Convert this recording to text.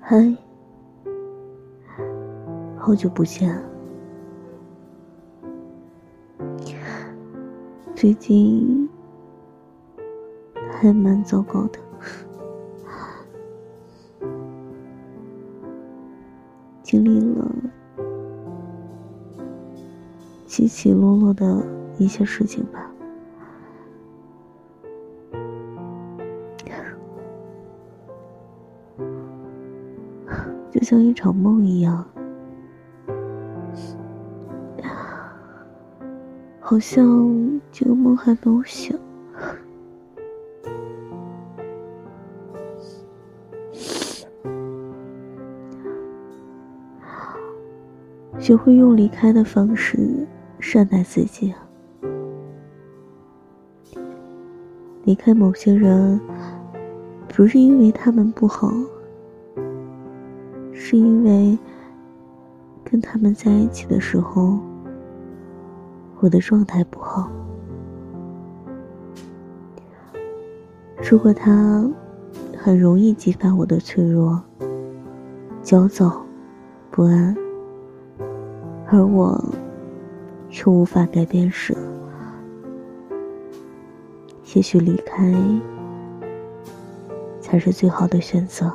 嗨，好久不见。最近还蛮糟糕的，经历了起起落落的一些事情吧。就像一场梦一样，好像这个梦还没有醒。学会用离开的方式善待自己。离开某些人，不是因为他们不好。是因为跟他们在一起的时候，我的状态不好。如果他很容易激发我的脆弱、焦躁、不安，而我却无法改变时，也许离开才是最好的选择。